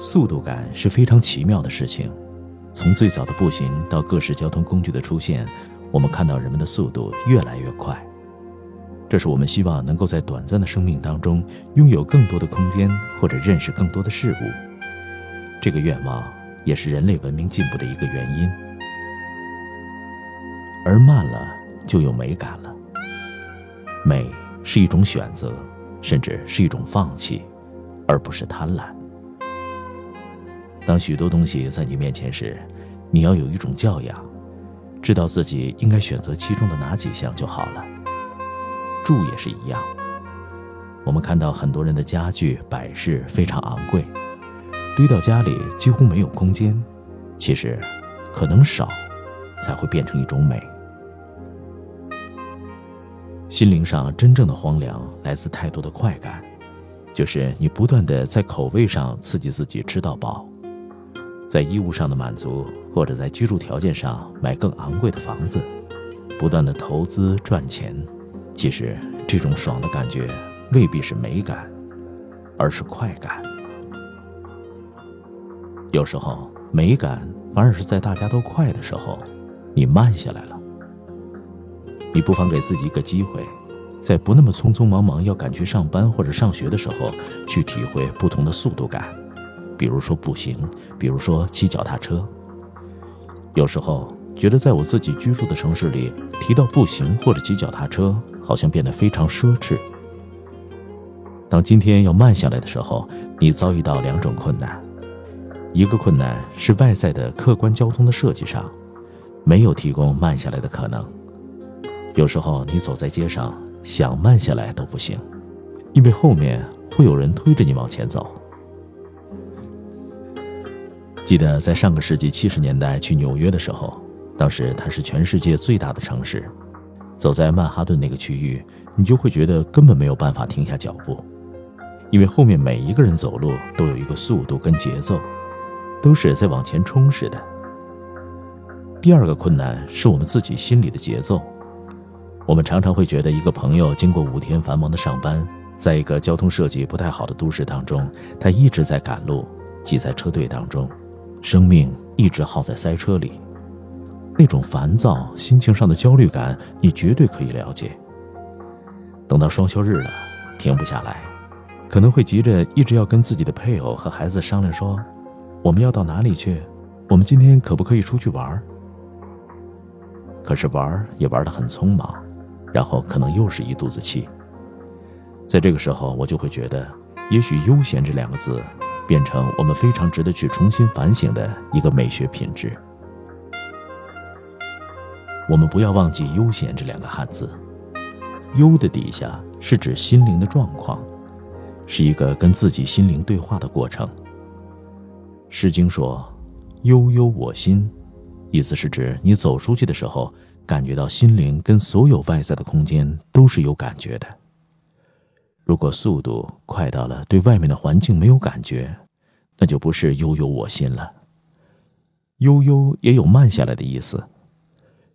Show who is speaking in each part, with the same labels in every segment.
Speaker 1: 速度感是非常奇妙的事情。从最早的步行到各式交通工具的出现，我们看到人们的速度越来越快。这是我们希望能够在短暂的生命当中拥有更多的空间，或者认识更多的事物。这个愿望也是人类文明进步的一个原因。而慢了，就有美感了。美是一种选择，甚至是一种放弃，而不是贪婪。当许多东西在你面前时，你要有一种教养，知道自己应该选择其中的哪几项就好了。住也是一样，我们看到很多人的家具摆饰非常昂贵，堆到家里几乎没有空间。其实，可能少，才会变成一种美。心灵上真正的荒凉来自太多的快感，就是你不断的在口味上刺激自己吃到饱。在衣物上的满足，或者在居住条件上买更昂贵的房子，不断的投资赚钱，其实这种爽的感觉未必是美感，而是快感。有时候美感反而是在大家都快的时候，你慢下来了。你不妨给自己一个机会，在不那么匆匆忙忙要赶去上班或者上学的时候，去体会不同的速度感。比如说步行，比如说骑脚踏车。有时候觉得在我自己居住的城市里，提到步行或者骑脚踏车，好像变得非常奢侈。当今天要慢下来的时候，你遭遇到两种困难：一个困难是外在的客观交通的设计上，没有提供慢下来的可能。有时候你走在街上，想慢下来都不行，因为后面会有人推着你往前走。记得在上个世纪七十年代去纽约的时候，当时它是全世界最大的城市。走在曼哈顿那个区域，你就会觉得根本没有办法停下脚步，因为后面每一个人走路都有一个速度跟节奏，都是在往前冲似的。第二个困难是我们自己心里的节奏。我们常常会觉得，一个朋友经过五天繁忙的上班，在一个交通设计不太好的都市当中，他一直在赶路，挤在车队当中。生命一直耗在塞车里，那种烦躁、心情上的焦虑感，你绝对可以了解。等到双休日了，停不下来，可能会急着一直要跟自己的配偶和孩子商量说：“我们要到哪里去？我们今天可不可以出去玩？”可是玩也玩得很匆忙，然后可能又是一肚子气。在这个时候，我就会觉得，也许“悠闲”这两个字。变成我们非常值得去重新反省的一个美学品质。我们不要忘记“悠闲”这两个汉字，“悠”的底下是指心灵的状况，是一个跟自己心灵对话的过程。《诗经》说：“悠悠我心”，意思是指你走出去的时候，感觉到心灵跟所有外在的空间都是有感觉的。如果速度快到了对外面的环境没有感觉，那就不是悠悠我心了。悠悠也有慢下来的意思，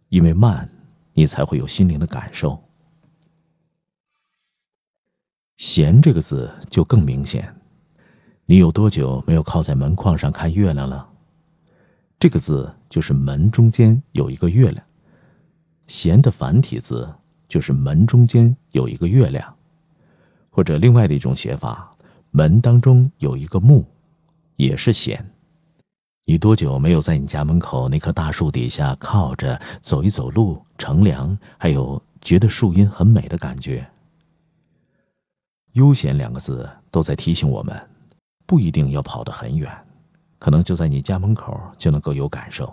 Speaker 1: 因为慢，你才会有心灵的感受。闲这个字就更明显，你有多久没有靠在门框上看月亮了？这个字就是门中间有一个月亮，闲的繁体字就是门中间有一个月亮。或者另外的一种写法，门当中有一个木，也是闲。你多久没有在你家门口那棵大树底下靠着走一走路乘凉，还有觉得树荫很美的感觉？悠闲两个字都在提醒我们，不一定要跑得很远，可能就在你家门口就能够有感受。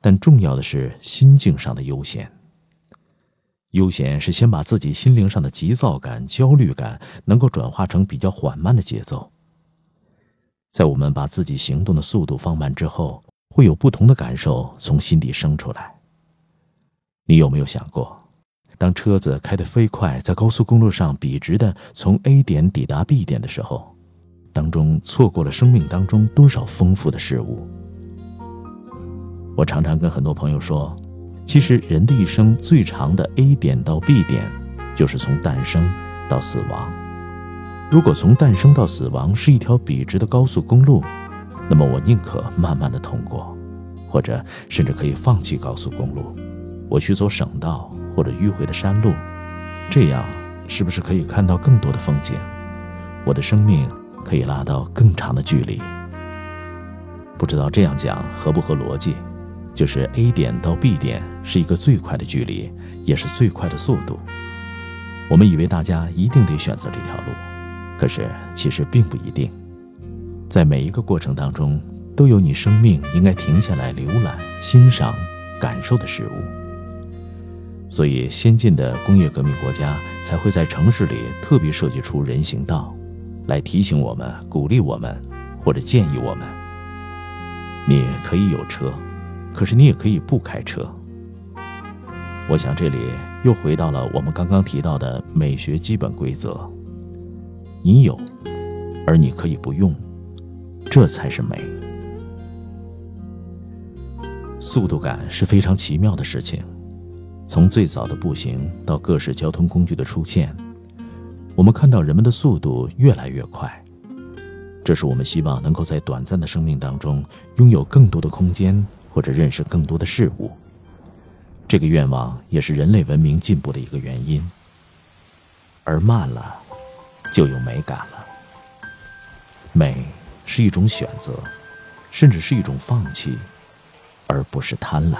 Speaker 1: 但重要的是心境上的悠闲。悠闲是先把自己心灵上的急躁感、焦虑感能够转化成比较缓慢的节奏。在我们把自己行动的速度放慢之后，会有不同的感受从心底生出来。你有没有想过，当车子开得飞快，在高速公路上笔直的从 A 点抵达 B 点的时候，当中错过了生命当中多少丰富的事物？我常常跟很多朋友说，其实人的一生最长的 A 点到 B 点，就是从诞生到死亡。如果从诞生到死亡是一条笔直的高速公路，那么我宁可慢慢的通过，或者甚至可以放弃高速公路，我去走省道或者迂回的山路，这样是不是可以看到更多的风景？我的生命可以拉到更长的距离。不知道这样讲合不合逻辑？就是 A 点到 B 点是一个最快的距离，也是最快的速度。我们以为大家一定得选择这条路。可是，其实并不一定，在每一个过程当中，都有你生命应该停下来浏览、欣赏、感受的事物。所以，先进的工业革命国家才会在城市里特别设计出人行道，来提醒我们、鼓励我们，或者建议我们：你可以有车，可是你也可以不开车。我想，这里又回到了我们刚刚提到的美学基本规则。你有，而你可以不用，这才是美。速度感是非常奇妙的事情。从最早的步行到各式交通工具的出现，我们看到人们的速度越来越快。这是我们希望能够在短暂的生命当中拥有更多的空间，或者认识更多的事物。这个愿望也是人类文明进步的一个原因。而慢了。就有美感了。美是一种选择，甚至是一种放弃，而不是贪婪。